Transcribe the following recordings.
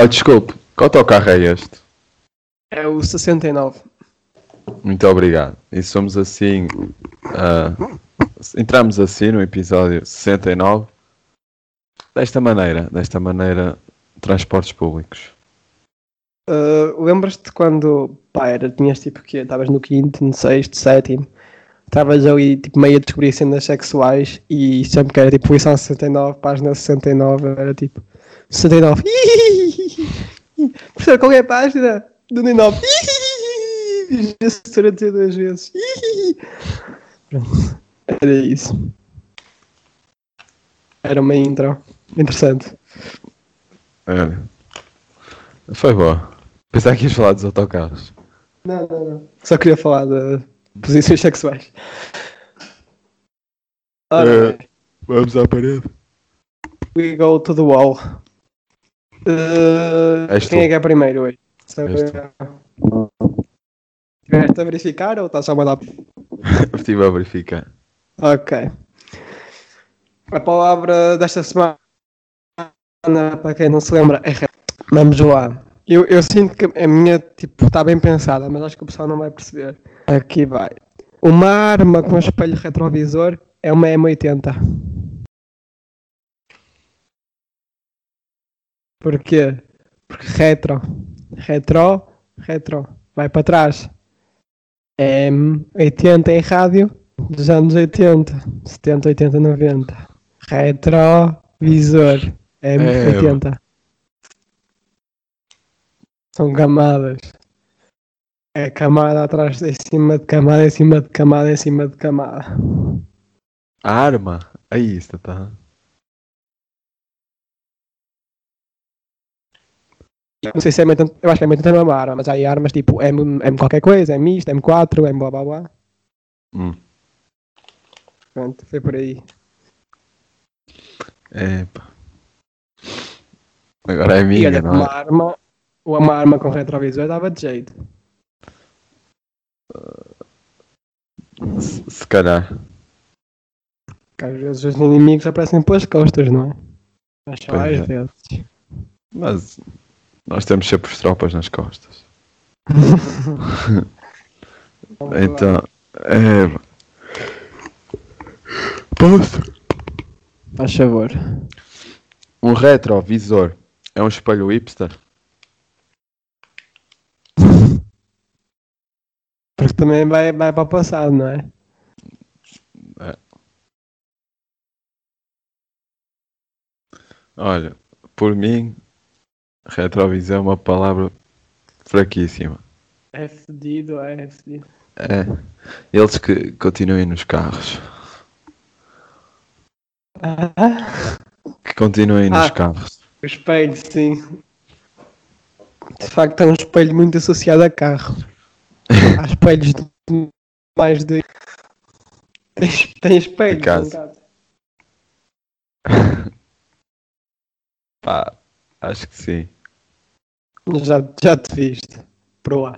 Oh, desculpe, qual autocarro é este? É o 69. Muito obrigado. E somos assim. ah, entramos assim no episódio 69. Desta maneira, desta maneira, transportes públicos. Uh, Lembras-te quando, pá, era, tinhas tipo que estavas no quinto, no sexto, sétimo, estavas ali tipo meio a descobrir cenas sexuais e sempre que era tipo lição 69, página 69, era tipo 69. Professor, qual é a página? Do 99. Fiz a assessora dizer duas vezes. Pronto, era isso. Era uma intro interessante. É. Foi boa. Pensava que ias falar dos autocarros. Não, não, não. Só queria falar de posições sexuais. Ora, É. Vamos à parede. we go to the wall. Uh, quem tu. é que é primeiro hoje? Sabe- És Tiveste a verificar ou estás só a mandar? Estive a verificar. Ok. A palavra desta semana, para quem não se lembra, é Vamos lá. Eu, eu sinto que a minha tipo, está bem pensada, mas acho que o pessoal não vai perceber. Aqui vai. Uma arma com espelho retrovisor é uma M80. Porquê? Porque retro. Retro, retro. Vai para trás. M80 em rádio dos anos 80, 70, 80, 90. Retrovisor. M80. São camadas. É camada atrás, em cima de camada, em cima de camada, em cima de camada. Arma. Aí está, tá. Não sei se é M80, eu acho que é M80 não é uma arma, mas há aí armas tipo M, M qualquer coisa, M isto, M4, M blá blá blá. Hum. Pronto, foi por aí. Epa. Agora é E minha, olha, não uma é? arma, ou uma arma com retrovisor dava de jeito. Se, se calhar. Porque às vezes os inimigos aparecem pelas costas, não é? Mas só Pois às é. vezes. Mas nós temos sempre os tropas nas costas. Então. É. Posso? Faz favor. Um retrovisor é um espelho hipster? Porque também vai, vai para o passado, não é? Olha, por mim, retrovisor é uma palavra fraquíssima. É fedido, é fedido. É. Eles que continuem nos carros. Ah, Que continuem nos Ah. carros. o espelho, sim. De facto, é um espelho muito associado a carro. Há espelhos de mais de. Tem, tem espelhos. em casa. Pá, acho que sim. Já, já te viste. Lá.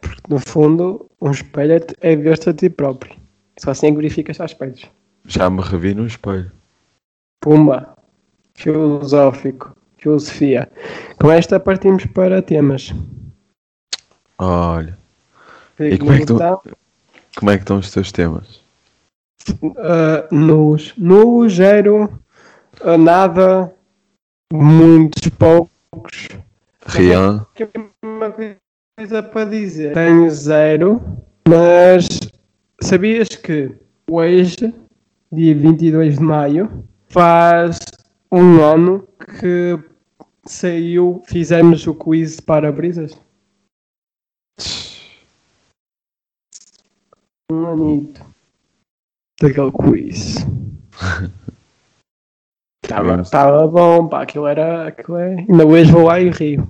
Porque no fundo, um espelho é, é ver-te a ti próprio. Só assim é que verificas há espelhos. Já me revi no espelho. Pumba. Filosófico. Filosofia. Com esta partimos para temas. Olha, E como é que tu- Então, como é que estão os teus temas? ah, nus. Nus, zero, ah, nada, muitos, poucos. Rian, Tenho uma coisa para dizer. Tenho zero, mas sabias que hoje, dia 22 de maio, faz um ano que saiu, fizemos o quiz para brisas? Um anito daquele quiz. Estava Gosto. tava bom, pá, aquilo era. Aquilo é... Ainda hoje vou lá e rio.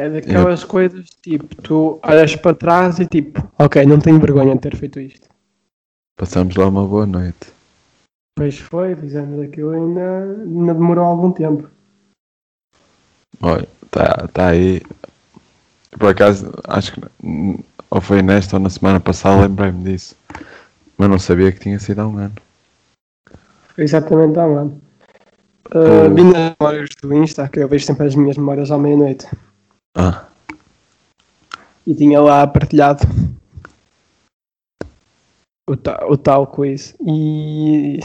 É daquelas coisas tipo, tu olhas para trás e tipo, ok, não tenho vergonha de ter feito isto. passamos lá uma boa noite. Pois foi, fizemos aquilo ainda, ainda demorou algum tempo. Olha, tá, tá aí. Por acaso, acho que ou foi nesta ou na semana passada, lembrei-me disso. Mas não sabia que tinha sido há um ano. Foi exatamente há um ano. Uh, Oh. Vi nas memórias do Insta, que eu vejo sempre as minhas memórias à meia-noite. Ah, E tinha lá partilhado o, ta- o tal quiz. E.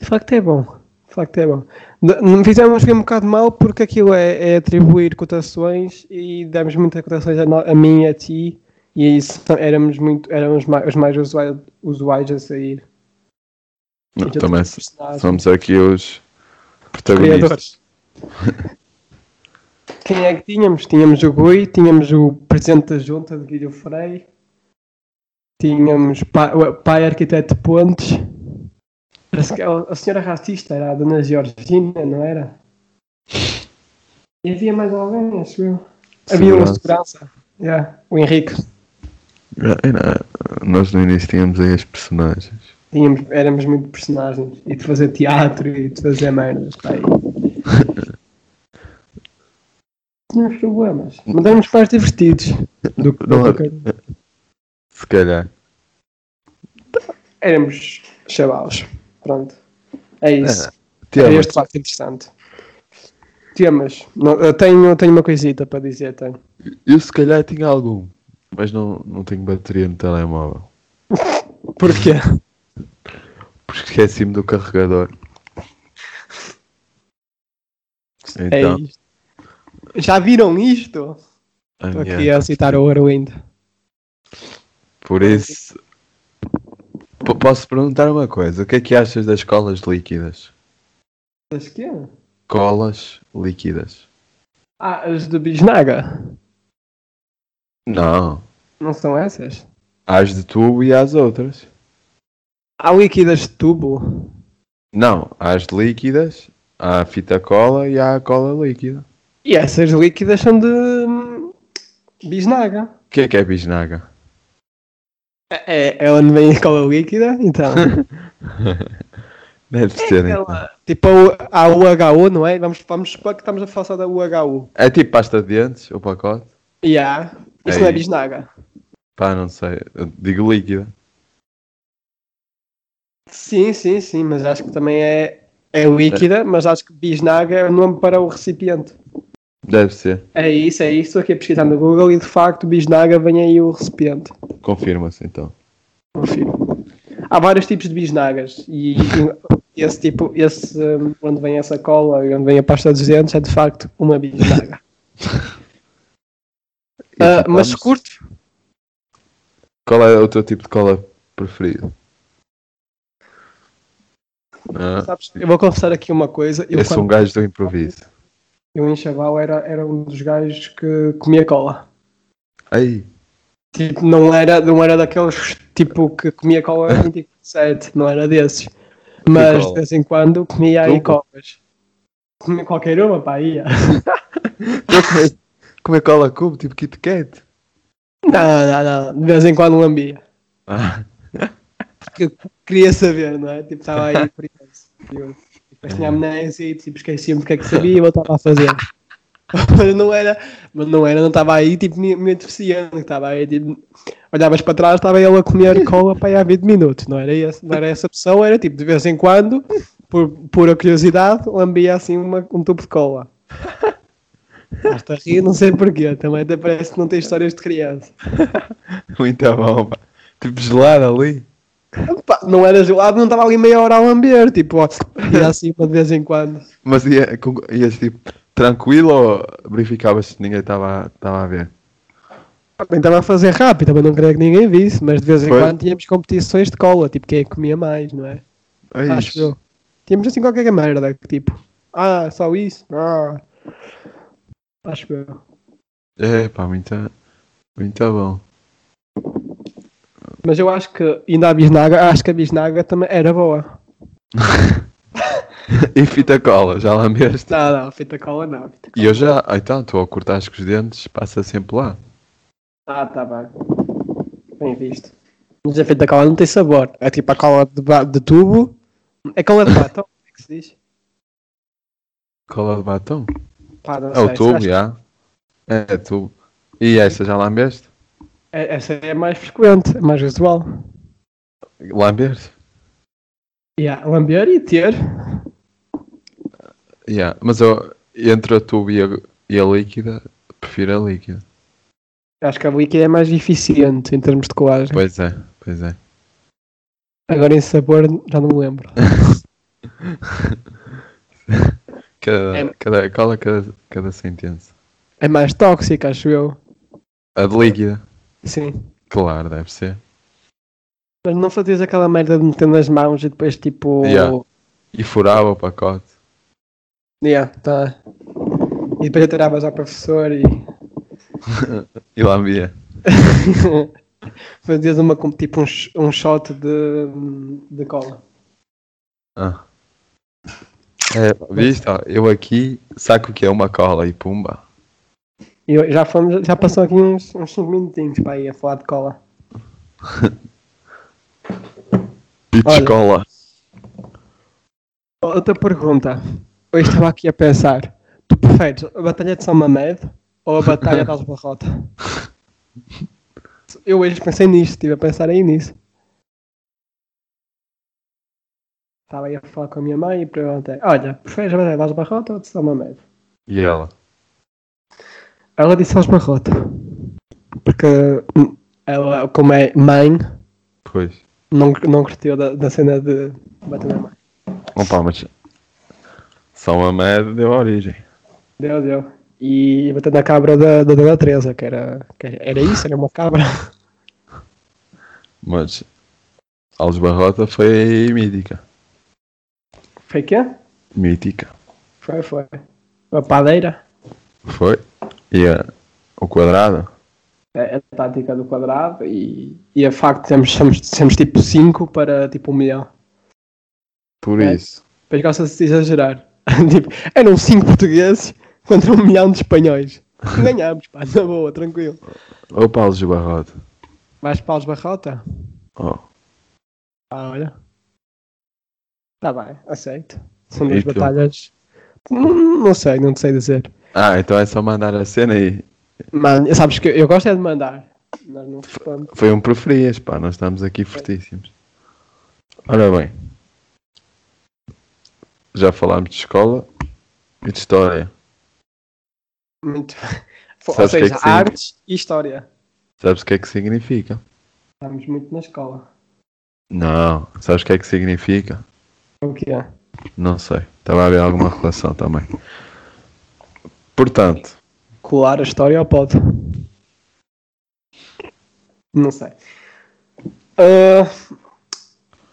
De facto é bom. De facto é bom. Fizemos ver um bocado mal porque aquilo é, é atribuir cotações e demos muitas cotações a, a mim e a ti. E só- éramos, muito, éramos ma- os mais usuários, usuários a sair. Não, também somos aqui os protagonistas. Quem é que tínhamos? Tínhamos o Gui, tínhamos o presidente da junta de Guilherme Frei, tínhamos pa- o pai arquiteto de Pontes, Parece que a a senhora racista era a dona Georgina, não era? E havia mais alguém, acho eu. Havia um segurança. Yeah, o Henrique. Nós no início tínhamos aí as personagens. Tínhamos, éramos muito personagens. E de fazer teatro e de fazer merdas. pá. Tínhamos problemas. Mas éramos mais divertidos do que Não do era. que- Se calhar. Éramos chavalos. Pronto. É isso. Tiago, É este facto interessante. Temas. Não, eu tenho, tenho uma coisita para dizer, tenho. eu se calhar tinha algum, mas não, não tenho bateria no telemóvel. Porquê? Esqueci-me do carregador. É Então, isto. Já viram isto? Estou minha- aqui a citar o Arwind. por isso. P- Posso perguntar uma coisa? O que é que achas das colas líquidas? As quê? Colas líquidas. Ah, as de Bisnaga. Não. Não são essas? As de tubo e as outras. Há líquidas de tubo. Não, há as líquidas, há a fita cola e há a cola líquida. E essas líquidas são de hum, Bisnaga. O que é que é bisnaga? É, é onde vem a cola líquida, então. Deve ser, então. Ela- tipo a, a UHU, não é? Vamos, vamos supor que estamos a falar só da UHU. É tipo pasta de dentes, o pacote? Yeah. Isso É não é. Bisnaga. Pá, não sei. Eu digo líquida. Sim, sim, sim, mas acho que também é, é líquida, mas acho que Bisnaga é o nome para o recipiente. Deve ser. É isso, é isso. Estou aqui a pesquisar no Google e de facto Bisnaga vem aí o recipiente. Confirma-se então. Confirmo. Há vários tipos de bisnagas e, esse tipo, esse um, onde vem essa cola e onde vem a pasta dos dentes é de facto uma bisnaga. E mas vamos- curto, Qual é o teu tipo de cola preferido? Ah, sabes, eu vou confessar aqui uma coisa. Eu, eu sou um quando, gajo do improviso. eu em Chaval era, era um dos gajos que comia cola. Aí, Tipo, não era, não era daqueles tipo que comia cola 24-7, não era desses. Mas de vez em quando comia aí colas. Comia qualquer uma, pá, ia. comer cola cubo, tipo Kit Kat. Não, não, não. De vez em quando lambia. Ah, Porque eu queria saber, não é? Tipo, estava aí curioso. curioso. Depois tinha amnésia e tipo, esquecia-me do que é que sabia e voltava a fazer. Mas não era, mas não era, não estava aí tipo me, me deficiando, estava aí tipo, olhavas para trás, estava ele a comer cola para aí há 20 minutos, não era, esse, não era essa pessoa, era tipo, de vez em quando, por pura curiosidade, lambia assim uma, um tubo de cola. Basta rir, não sei porquê, também até parece que não tem histórias de criança. muito bom, pá. Tipo gelado ali. Não era gelado, não estava ali meia hora a lamber, tipo, ó, ia assim de vez em quando. Mas ia, ias tipo tranquilo ou verificavas se ninguém estava a ver? Também estava a fazer rápido, mas não queria que ninguém visse, mas de vez em Foi? quando tínhamos competições de cola, tipo, quem é que comia mais, não é? Aí, Acho eu. Tínhamos assim qualquer merda, que tipo, ah, só isso? Ah. Acho eu. É, pá, muito, muito bom. Mas eu acho que, ainda a bisnaga, acho que a bisnaga também era boa. E fita cola, já lambeste? Não, não, fita cola não. Fita E eu já, ah, então, tu ao cortares com os dentes, passa sempre lá. Ah, tá bem. Bem visto. Mas a fita cola não tem sabor. É tipo a cola de, de tubo. É cola de batom, como é que se diz? Cola de batom? Pá, não É o sei, tubo, acho que já. É, é tubo. E essa já lambeste? É- Essa é mais frequente, é mais usual. Lambeste? Yeah, lamber e ter. Yeah, mas eu, entre a tubo e a, e a líquida, prefiro a líquida. Acho que a líquida é mais eficiente em termos de colagem. Pois é, pois é. Agora em sabor já não me lembro. Cada, É- cada, cola cada, cada sentença. É mais tóxica, acho eu. A de líquida, Sim. claro, deve ser. Mas não fazias aquela merda de meter nas mãos e depois tipo. Yeah. E furava o pacote. Yeah, tá. E depois atiravas ao professor e. E lá via. fazias uma, tipo um, um shot de, de cola. Ah. É, viste? ó, eu aqui saco o que é uma cola e pumba. E eu- já, fomos, já passou aqui uns 5 minutinhos para ir a falar de cola. Olha. escola. Outra pergunta. Eu estava aqui a pensar. Tu preferes a Batalha de São Mamed ou a Batalha das Barrota? Eu hoje pensei nisto, estive a pensar aí nisso. Estava aí a falar com a minha mãe e perguntei: Olha, preferes a Batalha das Barrota ou de São Mamed? E ela? Ela disse aos Barrota. Porque hum, ela, como é mãe, Pois. não, não curtiu da, da cena de bater na mãe. Opa, mas São deu origem. Deu, deu. E bater na cabra da, da Dona Teresa, que era, que era isso, era uma cabra. Mas Alves Barrota foi mítica. Foi quê? Mítica. Foi, foi. A padeira. Foi. E a- o quadrado? É a tática do quadrado e, e a facto de sermos, sermos, sermos tipo 5 para tipo 1 um milhão. Por É. isso. Depois gosta-se de exagerar. tipo, eram 5 portugueses contra 1 um milhão de espanhóis. Ganhámos, pá, na boa, tranquilo. Opa, Alves Barrota. Vais para os Barrota? Oh. Ah, olha. Tá bem, aceito. São duas batalhas. Não, não sei, não sei dizer. Ah, então é só mandar a cena e Mano, sabes que eu gosto é de mandar. Nós não foi um preferias, pá. Nós estamos aqui fortíssimos. Ora bem. Já falámos de escola e de história. Muito. Ou que é seja, que sim? artes e história. Sabes o que é que significa? Estamos muito na escola. Não. Sabes o que é que significa? O que é? Não sei. Estava a haver alguma relação também. Portanto, Colar a história ao pode? Não sei. Ah,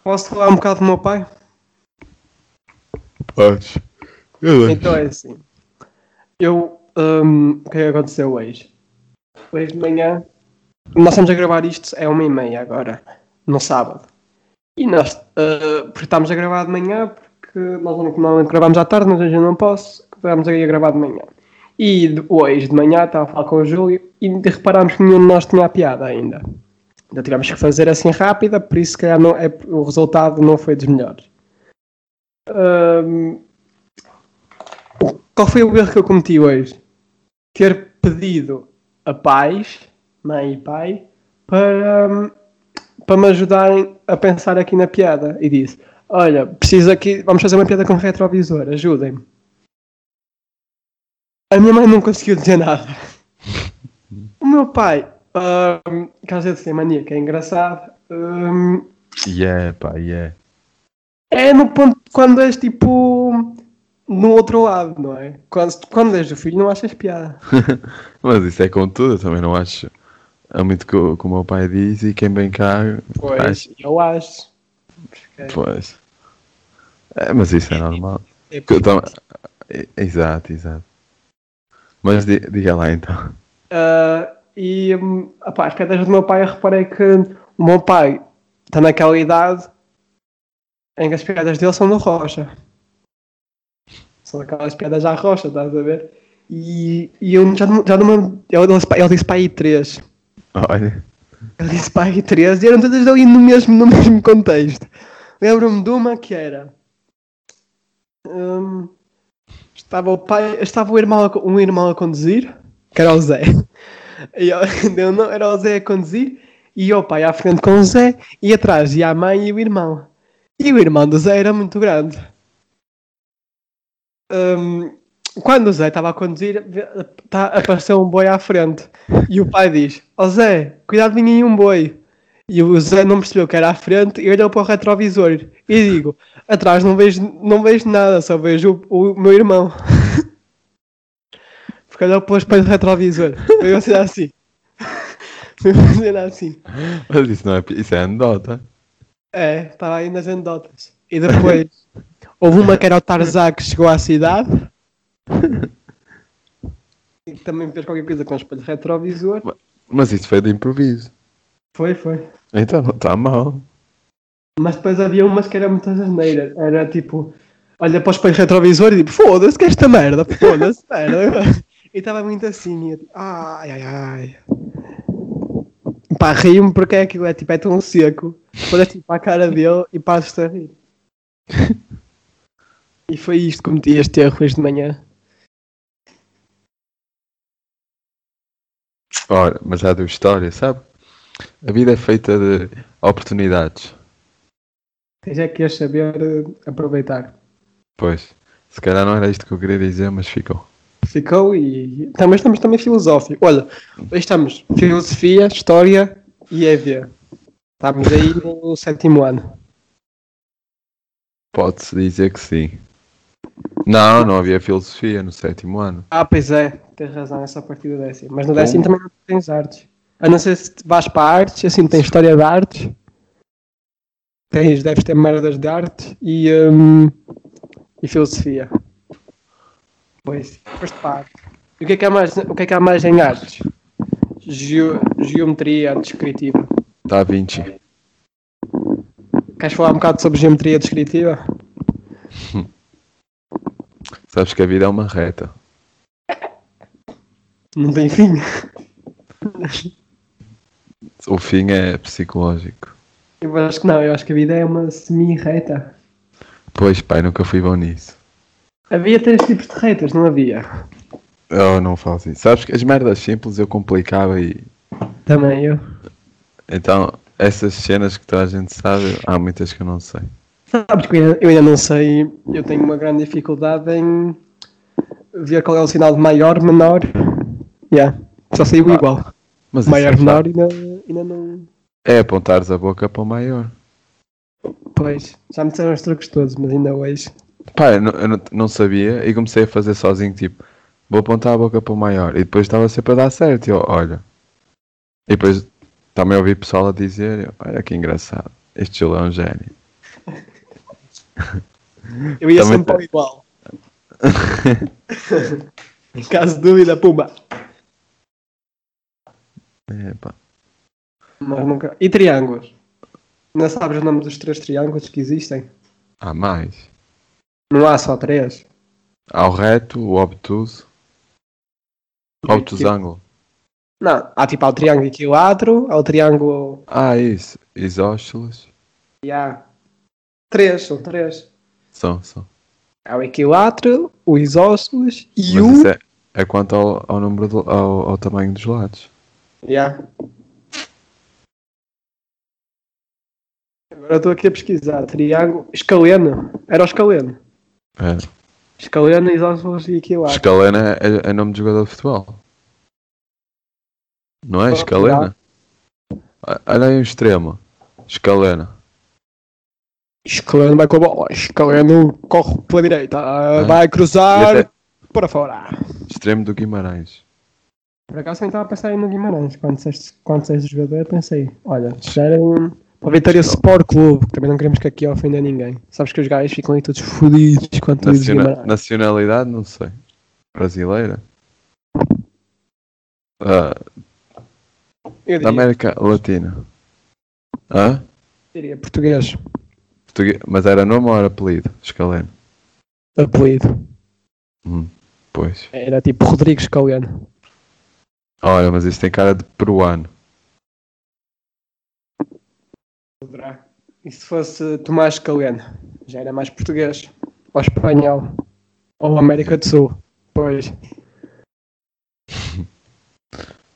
posso falar um bocado do meu pai? podes. Eu Então é assim. Eu. hum, o que é que aconteceu hoje? Hoje de manhã. Nós estamos a gravar isto, é uma e meia agora, no sábado. E nós. ah, porque estamos a gravar de manhã, porque nós normalmente gravamos à tarde, mas hoje eu não posso. Estamos aí a gravar de manhã. E hoje de manhã estava a falar com o Júlio e reparámos que nenhum de nós tinha a piada ainda. Então tivemos que fazer assim rápida, por isso se calhar não, é, o resultado não foi dos melhores. Hum, qual foi o erro que eu cometi hoje? Ter pedido a pais, mãe e pai, para, para me ajudarem a pensar aqui na piada. E disse: Olha, preciso aqui, vamos fazer uma piada com retrovisor, ajudem-me. A minha mãe não conseguiu dizer nada. O meu pai, hum, caso de ser mania, que é engraçado, hum, Yeah, pá, yeah. é no ponto quando és tipo no outro lado, não é? Quando, quando és o filho, não achas piada. Mas isso é com tudo, eu também não acho. É muito que o que o meu pai diz e quem vem cá. Pois, eu acho. acha- Pois. É, mas isso é normal. É tam- é- Exato, exato. Mas di- diga lá então. Ah, e hum, opá, as piadas do meu pai, eu reparei que o meu pai está naquela idade em que as piadas dele são do Rocha. São aquelas piadas à Rocha, estás a ver? E, e eu já, já não. Ele disse, para- ele disse para aí três. Olha. Ele disse para aí três e eram todas ali no mesmo, no mesmo contexto. Lembro-me de uma que era. hum, estava o pai, estava o irmão, um irmão a conduzir, que era o Zé. E eu, não, era o Zé a conduzir e o pai à frente com o Zé e atrás ia a mãe e o irmão. E o irmão do Zé era muito grande. hum, quando o Zé estava a conduzir, tá, apareceu um boi à frente. E o pai diz: Ó Zé, cuidado, vinha um boi. E o Zé não percebeu que era à frente e olhou para o retrovisor. E digo: Atrás não vejo, não vejo nada, só vejo o, o meu irmão. Porque olhou para o espelho do retrovisor. Foi uma cena assim. Foi uma cena assim. Mas isso não é. Isso é anedota. É, estava aí nas anedotas. E depois houve uma que era o Tarzan que chegou à cidade. E que também fez qualquer coisa com o espelho retrovisor. Mas isso foi de improviso. Foi, foi. Então não está mal. Mas depois havia umas que eram muito asneiras. Era tipo, olha para o espelho retrovisor e tipo, foda-se que é esta merda, foda-se, merda. E estava muito assim, e eu, tipo, ai, ai, ai. Pá, rio-me porque aquilo é tipo, é tão seco. Olhas tipo para a cara dele e paras-te a rir. E foi isto que cometi este erro hoje de manhã. Ora, mas já deu história, sabe? A vida é feita de oportunidades. Tens é que ias saber eh, aproveitar. Pois, se calhar não era isto que eu queria dizer, mas ficou. Ficou e também estamos também filosóficos. Olha, estamos filosofia, história e EV. Estamos aí no sétimo ano. Pode-se dizer que sim. Não, não havia filosofia no sétimo ano. Ah, pois é, tens razão, é só a partir do décimo. Mas no décimo também não tens artes. A não ser se vais para artes, assim tens história de artes. Tens, deves ter merdas de artes e, hum, e filosofia. Pois, depois para artes. E o que é que há mais, o que é que há mais em artes? Geo- geometria descritiva. Está a 20. Queres falar um bocado sobre geometria descritiva? Sabes que a vida é uma reta. Não tem fim. O fim é psicológico. Eu acho que não, eu acho que a vida é uma semi-reta. Pois, pai, nunca fui bom nisso. Havia três tipos de retas, não havia? Eu não faço isso. Sabes que as merdas simples eu complicava e. Também eu. Então, essas cenas que toda a gente sabe, há muitas que eu não sei. Sabes que eu ainda, não sei, eu tenho uma grande dificuldade em ver qual é o sinal de maior, menor. Yeah. Só saiu igual. Mas Maior, é menor, ainda, ainda não. É apontares a boca para o maior. Pois, já me disseram os truques todos, mas ainda hoje. Pá, eu não, eu não, sabia e comecei a fazer sozinho, tipo, vou apontar a boca para o maior. E depois estava sempre a dar certo. E eu, olha. E depois também ouvi pessoal a dizer, olha que engraçado, este Gil é um gênio. Eu ia Também sempre ao igual. caso de dúvida, pumba. É, pá. Mas nunca. E triângulos? Não sabes o nome dos três triângulos que existem? Há mais. Não há só três. Há o reto, o obtuso. Obtusângulo. Não, há tipo há o triângulo equilátero, há o triângulo. Ah, isso. Isósceles. E há três, são três. São, são. Há o equilátero, o isósceles e Mas o. isso é, é quanto ao, ao número do- ao, ao tamanho dos lados. Yeah. Agora estou aqui a pesquisar. Triângulo. Escaleno. Era o escaleno. É. Escaleno, isósceles e equilátero. Escalena é, é nome de jogador de futebol. Não é? Escalena? Ah, Olha aí um extremo. Escalena. Escaleno vai com a bola. Escaleno corre pela direita. Ah, Vai E cruzar até para fora. extremo do Guimarães. Por acaso nem estava a pensar aí no Guimarães. Quando disseste, quando disseste jogador, eu pensei: olha, já era um. Para o Vitória Sport Clube, que também não queremos que aqui ofenda ninguém. Sabes que os gajos ficam aí todos fodidos Naciona- Guimarães. nacionalidade, não sei. Brasileira? Ah, Eu da América Latina. Hã? diria português. Português- Mas era nome ou era apelido? Escaleno. Apelido. Hum, pois. Era tipo Rodrigo Escaleno. Olha, mas isso tem cara de peruano. Poderá. E se fosse Tomás Escaleno? Já era mais português. Ou espanhol. Ou América do Sul. Pois.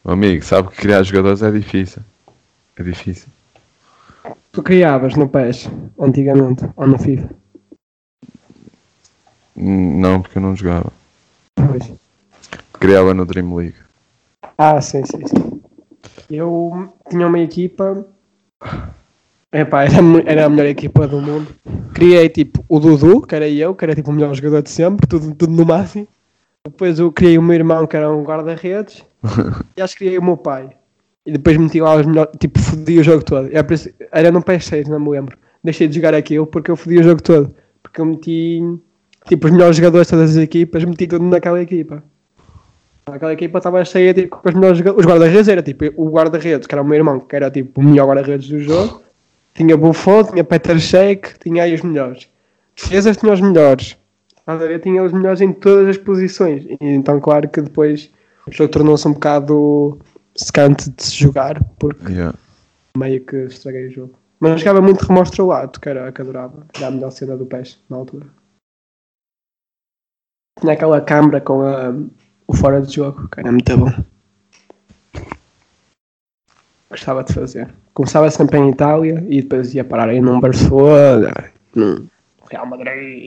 Meu amigo, sabe que criar jogadores é difícil. É difícil. Tu criavas no PES, antigamente, ou no FIFA. Não, porque eu não jogava. Pois. Criava no Dream League. Ah, sim, sim, sim. Eu tinha uma equipa. Epá, era, era a melhor equipa do mundo. Criei tipo o Dudu, que era eu, que era tipo o melhor jogador de sempre, tudo, tudo no máximo. Depois eu criei o meu irmão, que era um guarda-redes. e acho que criei o meu pai. E depois meti lá os melhores, tipo, fodi o jogo todo. Era, era no PS6, não me lembro. Deixei de jogar aquilo porque eu fodi o jogo todo. Porque eu meti, tipo, os melhores jogadores de todas as equipas, meti tudo naquela equipa. Aquela equipa estava cheia tipo, com os melhores. Os guarda-redes era tipo o guarda-redes, que era o meu irmão, que era tipo o melhor guarda-redes do jogo. Tinha Buffon, tinha Peter Shake, tinha aí os melhores. Defesas tinha os melhores. A ver? Tinha os melhores em todas as posições. E então, claro que depois o jogo tornou-se um bocado secante de se jogar, porque Yeah. meio que estraguei o jogo. Mas jogava muito remorso lado, que era que adorava. Era a melhor cena do PES na altura. Tinha aquela câmara com a- o fora de jogo, que era muito bom. Gostava de fazer. Começava sempre em Itália e depois ia parar aí num Barcelona, num Real Madrid.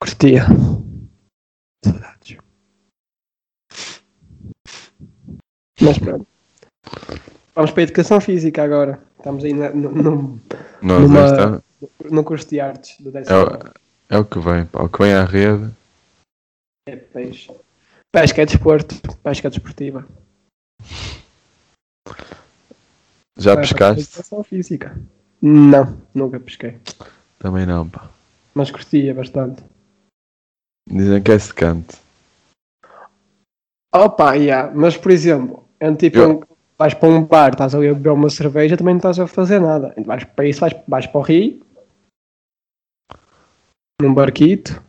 Curtia. Saudades. Mas pronto. Vamos para a educação física agora. Estamos aí na- no, no, Nós Numa- no curso de artes do é, décimo ano. o, é o que vem, pá. O que vem à rede. É peixe. Pesca é desporto. Pesca desportiva. Já Vai pescaste? Física. Não, nunca pesquei. Também não, pá. Mas curtia bastante. Dizem que é secante. Opa, yeah. mas por exemplo, é tipo, Eu- um- vais para um bar, estás ali a beber uma cerveja, também não estás a fazer nada. Vais para isso, vais, vais para o rio, num barquito,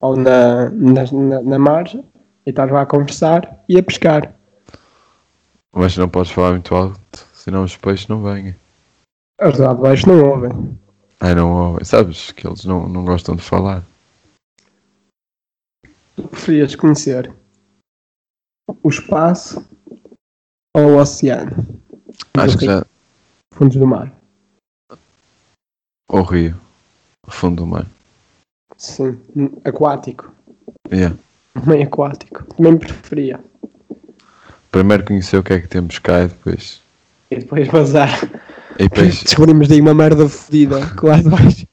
ou na, na, na, margem, e estás lá a conversar e a pescar. Mas não podes falar muito alto, senão os peixes não vêm. Os lá de baixo não ouvem. Ai, não ouvem. Sabes que eles não, não gostam de falar. Tu preferias conhecer o espaço ou o oceano? Acho que já. Fundos do mar. O rio. Fundo do mar. Sim, aquático. Yeah. Meio aquático. Também preferia. Primeiro conhecer o que é que temos cá e depois. E depois vazar. E depois. Descobrimos daí uma merda fodida. Lá de baixo.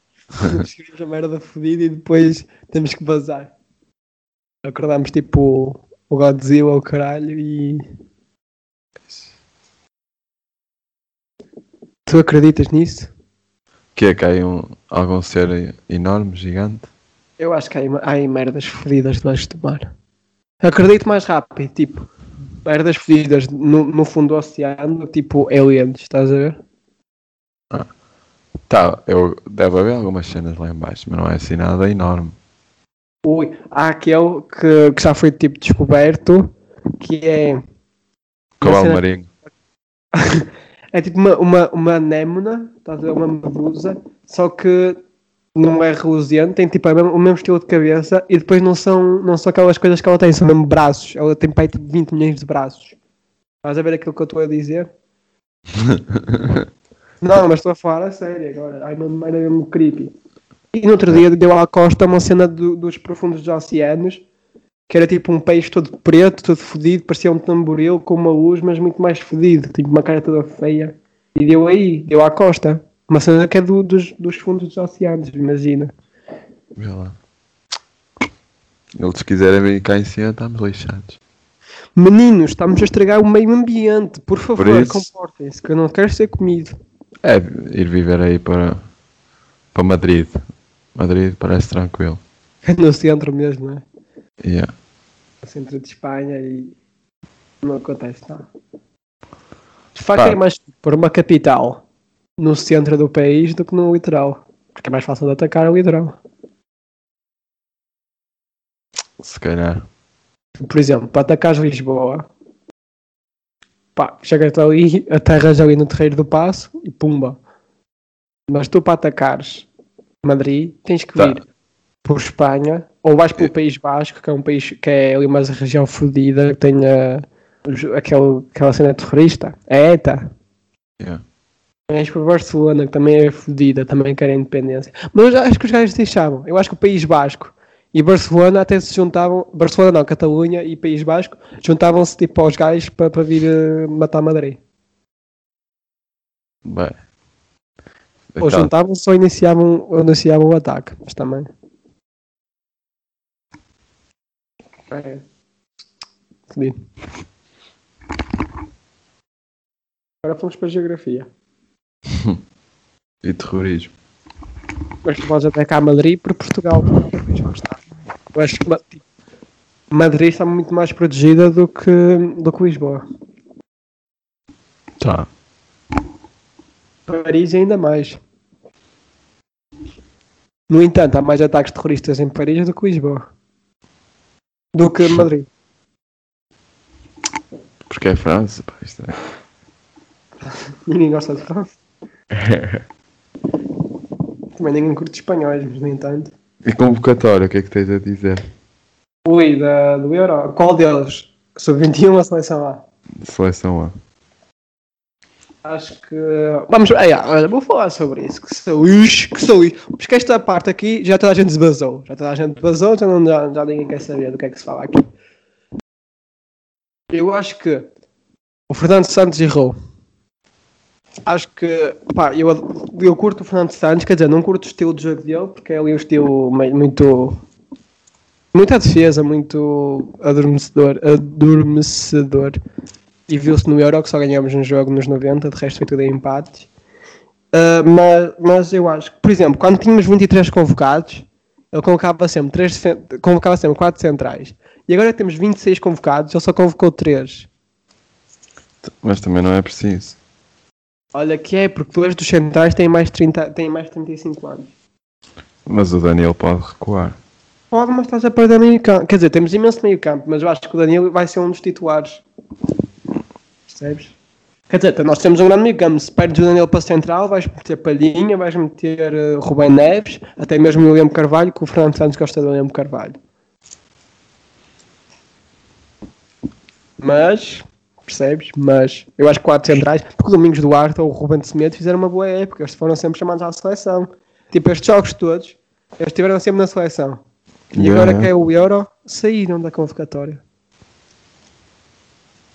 Descobrimos a merda fodida e depois temos que vazar. Acordamos tipo o Godzilla, o caralho e. Tu acreditas nisso? Que é que há um, algum ser enorme, gigante? Eu acho que há há merdas fodidas debaixo do mar. Acredito mais rápido, tipo, merdas fodidas no, no fundo do oceano, tipo aliens, estás a ver? Tá, eu, deve haver algumas cenas lá em baixo, mas não é assim nada enorme. Ui, há aquele que, que já foi tipo descoberto, que é, Cavalo cena- marinho. é tipo uma, uma, uma anémona, estás a ver, uma medusa, só que não é reluzente, tem tipo o mesmo, o mesmo estilo de cabeça e depois não são, não são aquelas coisas que ela tem, são mesmo braços. Ela tem pai tipo 20 milhões de braços. Estás a ver aquilo que eu estou a dizer? Não, mas estou a falar a sério agora. Ai, não era mesmo creepy. E no outro dia deu à costa uma cena do- dos profundos dos oceanos, que era tipo um peixe todo preto, todo fodido, parecia um tamboril com uma luz, mas muito mais fodido, tipo uma cara toda feia. E deu aí, deu à costa. Uma cena que é do- dos, dos fundos dos oceanos, imagina. Vê lá. Eles se quiserem vir cá em cima, estamos lixados. Meninos, estamos a estragar o meio ambiente. Por favor, Por isso- comportem-se, que eu não quero ser comido. É, ir viver aí para, para Madrid. Madrid parece tranquilo. É no centro mesmo, não é? Yeah. No centro de Espanha e não acontece nada. De facto, é mais por uma capital no centro do país do que no litoral. Porque é mais fácil de atacar o litoral. Se calhar. Por exemplo, para atacares Lisboa, pá, chegas ali, aterras ali no Terreiro do Passo e pumba. Mas tu para atacares Madrid, tens que Tá. vir por Espanha, ou vais pelo País Basco, que é um país que é ali uma região fodida, que tem os- aquele, aquela cena terrorista. É ETA. Yeah. És para Barcelona, que também é fodida, também quer a independência. Mas eu acho que os gajos deixavam. Eu acho que o País Basco e Barcelona até se juntavam. Barcelona não, Catalunha e País Basco juntavam-se tipo aos gajos para, para vir uh, matar Madrid. Bem. Ou Então, juntavam-se ou iniciavam, ou iniciavam o ataque. Mas também. É. Fodido. Agora fomos para a geografia. e terrorismo. Mas tu podes até cá a Madrid por Portugal. Eu acho que Ma- Madrid está muito mais protegida do que, do que Lisboa. Tá. Paris ainda mais. No entanto, há mais ataques terroristas em Paris do que Lisboa. Do que Madrid. Porque é França, pá, isto é. Ninguém gosta de França. Também ninguém curte espanhóis, mas no entanto. E convocatória, o que é que tens a dizer? Ui, da, do Euro. Qual deles? Sub-21 ou seleção A? Seleção A. Acho que. Vamos. Ei, olha, vou falar sobre isso. Que sou isso, que sou isso. Porque esta parte aqui já toda a gente se basou. Já toda a gente basou, já, não, já, já ninguém quer saber do que é que se fala aqui. Eu acho que o Fernando Santos errou. Acho que. Pá, eu, eu curto o Fernando Santos, quer dizer, não curto o estilo de jogo dele, porque é ali um estilo muito. Muita defesa, muito adormecedor. adormecedor. E viu-se no Euro que só ganhámos um jogo nos 90, de resto foi tudo em empates. Ah, mas, mas eu acho que, por exemplo, quando tínhamos 23 convocados, ele convocava sempre, três, cen- convocava sempre 4 centrais. E agora temos 26 convocados, ele só convocou 3. Mas também não é preciso. Olha que é, porque dois dos centrais têm mais, de 30, têm mais de 35 anos. Mas o Daniel pode recuar. Pode, mas estás a perder meio campo. Quer dizer, temos imenso meio campo, mas eu acho que o Danilo vai ser um dos titulares. Percebes? Quer dizer, nós temos um grande meio campo. Se perdes o Danilo para central, vais meter Palhinha, vais meter uh, Rubem Neves, até mesmo o William Carvalho, que o Fernando Santos gosta do William Carvalho. Mas, percebes? Mas eu acho que quatro centrais, porque o Domingos Duarte ou o Ruben de Semedo fizeram uma boa época, eles foram sempre chamados à seleção. Tipo, estes jogos todos, eles estiveram sempre na seleção. E agora yeah. que é o Euro, saíram da convocatória.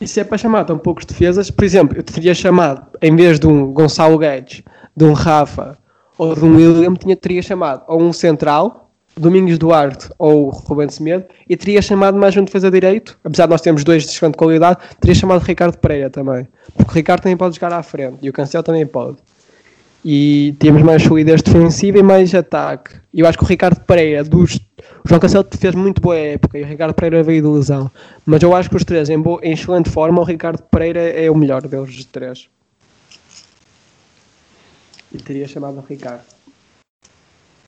Isso é para chamar tão poucos defesas. Por exemplo, eu teria chamado, em vez de um Gonçalo Guedes, de um Rafa ou de um William, tinha, teria chamado ou um central, Domingos Duarte ou Rubens Semedo, e teria chamado mais um defesa direito, apesar de nós termos dois de excelente qualidade, teria chamado Ricardo Pereira também. Porque o Ricardo também pode jogar à frente e o Cancelo também pode. E temos mais solidez defensiva e mais ataque. Eu acho que o Ricardo Pereira, dos, o João Cancelo fez muito boa época e o Ricardo Pereira veio de lesão. Mas eu acho que os três, em, boa, em excelente forma, o Ricardo Pereira é o melhor deles dos três. E teria chamado o Ricardo.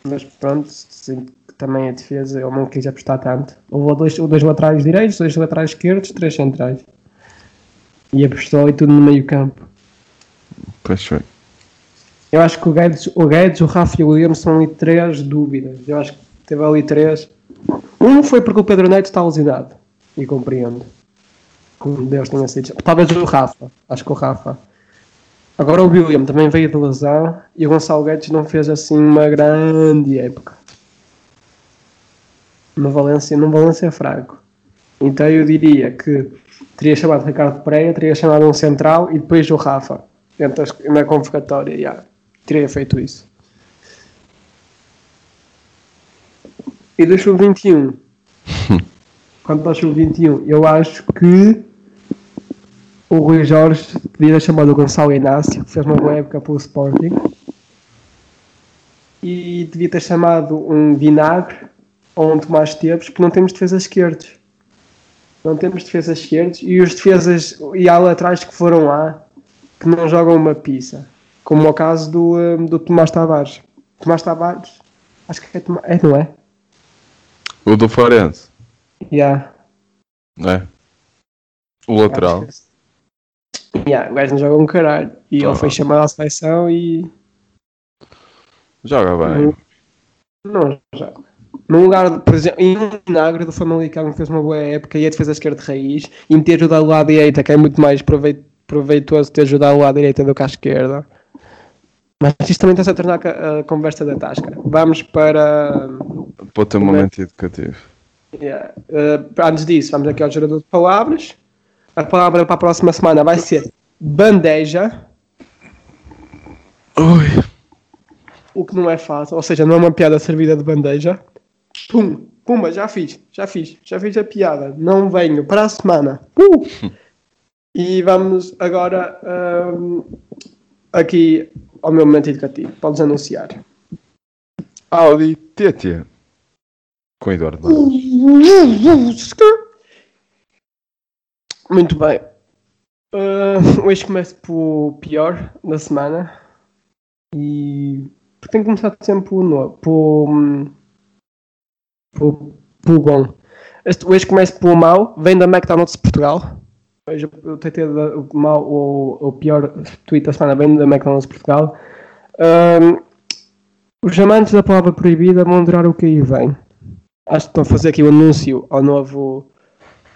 Mas pronto, que também a defesa eu não quis apostar tanto. Houve dois, dois laterais direitos, dois laterais esquerdos, três centrais. E apostou e tudo no meio campo. Pois foi. Eu acho que o Guedes, o, Guedes, o Rafa e o William são ali três dúvidas. Eu acho que teve ali três. Um foi porque o Pedro Neto está lesionado. E compreendo. Como Deus tenha sido. Talvez o Rafa. Acho que o Rafa. Agora o William também veio de lesão. E o Gonçalo Guedes não fez assim uma grande época. No Valência, no Valência fraco. Então eu diria que teria chamado Ricardo Pereira, teria chamado um central e depois o Rafa. Dentro na convocatória, já. Teria feito isso. E do sub-21? Quanto ao sub-21, eu acho que o Rui Jorge devia ter chamado o Gonçalo Inácio, que fez uma boa época pelo Sporting. E devia ter chamado um Vinagre ou um Tomás Teves, porque não temos defesas esquerdos. Não temos defesas esquerdos e os defesas e há laterais que foram lá que não jogam uma pizza. Como o caso do, hum, do Tomás Tavares. Tomás Tavares, acho que é, Tomás, é não é? O do Farense, Yeah. não é? O lateral. É. Yeah, o gajo não joga um caralho. E Ah. ele foi chamado à seleção e Joga bem. não joga. No lugar, por exemplo, em um vinagre do Famalicão que fez uma boa época e a defesa esquerda de raiz e meter ajudado o lado direita, que é muito mais proveit- proveitoso ter ajudado o lado direita do que à esquerda. Mas isto também está-se a tornar a, a conversa da tasca. Vamos para. Para o teu momento educativo. Yeah. Uh, antes disso, vamos aqui ao gerador de palavras. A palavra para a próxima semana vai ser bandeja. Ui. O que não é fácil, ou seja, não é uma piada servida de bandeja. Pum, pumba, já fiz, já fiz, já fiz a piada. Não venho para a semana. Uh! E vamos agora um, aqui ao meu momento educativo. Podes anunciar. Audi TT. Com Eduardo. Muito bem. Uh, hoje começo pelo pior da semana. E tenho que começar sempre pelo novo. Pelo, pelo bom. Este, hoje começo pelo mau. Vem da McDonald's Portugal. Hoje eu tentei o mal o, o pior tweet da semana vem da McDonald's Portugal. Um, os amantes da palavra proibida vão durar o que aí vem. Acho que estão a fazer aqui o um anúncio ao novo,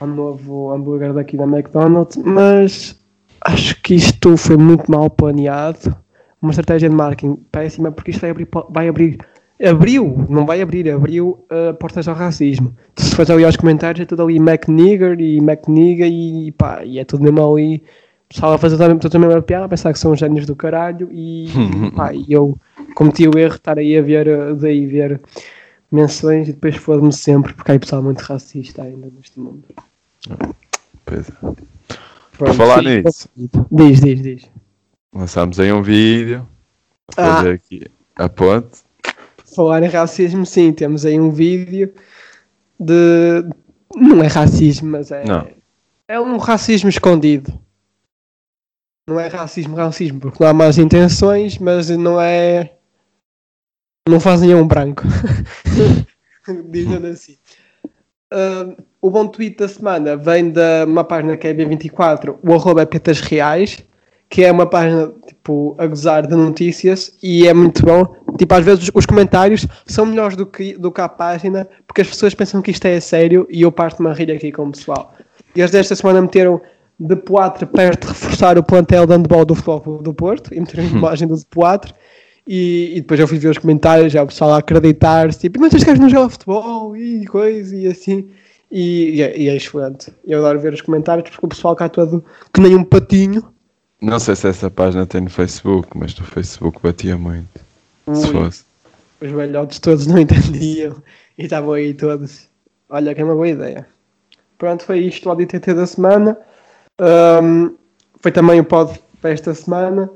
ao novo hambúrguer daqui da McDonald's, mas acho que isto foi muito mal planeado. Uma estratégia de marketing péssima, porque isto vai abrir, vai abrir abriu, não vai abrir, abriu uh, portas ao racismo. Se faz ali aos comentários, é tudo ali MacNigger e MacNiga e pá, e é tudo mesmo ali. O pessoal a fazer toda a mesma piada, a pensar que são gênios do caralho e, pá, e eu cometi o erro de estar aí a ver, eh, daí ver menções e depois foda-me sempre, porque há pessoal muito racista ainda neste mundo. Pois é. Por falar sim, nisso, diz, diz, diz. Lançámos aí um vídeo a fazer ah. aqui a ponte falar em racismo, sim, temos aí um vídeo de. Não é racismo, mas é. Não. É um racismo escondido. Não é racismo, racismo, porque não há más intenções, mas não é. Não fazem um branco. Dizendo assim. Uh, o bom tweet da semana vem de uma página que é B24, o arroba é Petas Reais, que é uma página tipo a gozar de notícias e é muito bom. Tipo, às vezes os comentários são melhores do que, do que a página porque as pessoas pensam que isto é sério e eu parto-me a rir aqui com o pessoal. E eles desta semana meteram de Poitre perto de reforçar o plantel de handball do futebol do Porto e meteram a hum. imagem do de Poitre. E, e, depois eu fui ver os comentários, já o pessoal a acreditar-se, tipo, mas estes gajos não jogam futebol e coisa e assim. E, e, é, e é excelente. Eu adoro ver os comentários porque o pessoal cá todo que nem um patinho não sei se essa página tem no Facebook, mas no Facebook batia muito. Ui, se fosse. Os velhotes todos não entendiam e estavam aí todos. Olha que é uma boa ideia. Pronto, foi isto o ITT da semana. Um, foi também o pod para esta semana.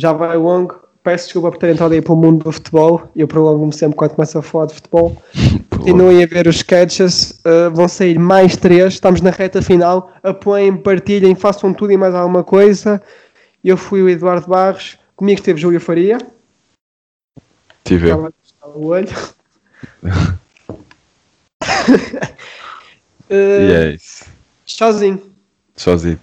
Já vai longo. Peço desculpa por terem entrado aí para o mundo do futebol. Eu prolongo-me sempre quando começo a falar de futebol. Continuem a ver os sketches. Uh, vão sair mais três. Estamos na reta final. Apoiem, partilhem, façam tudo e mais alguma coisa. Eu fui o Eduardo Barros, comigo esteve Júlio Faria. Tive eu. O olho. uh, e é isso. Sozinho. Sozinho.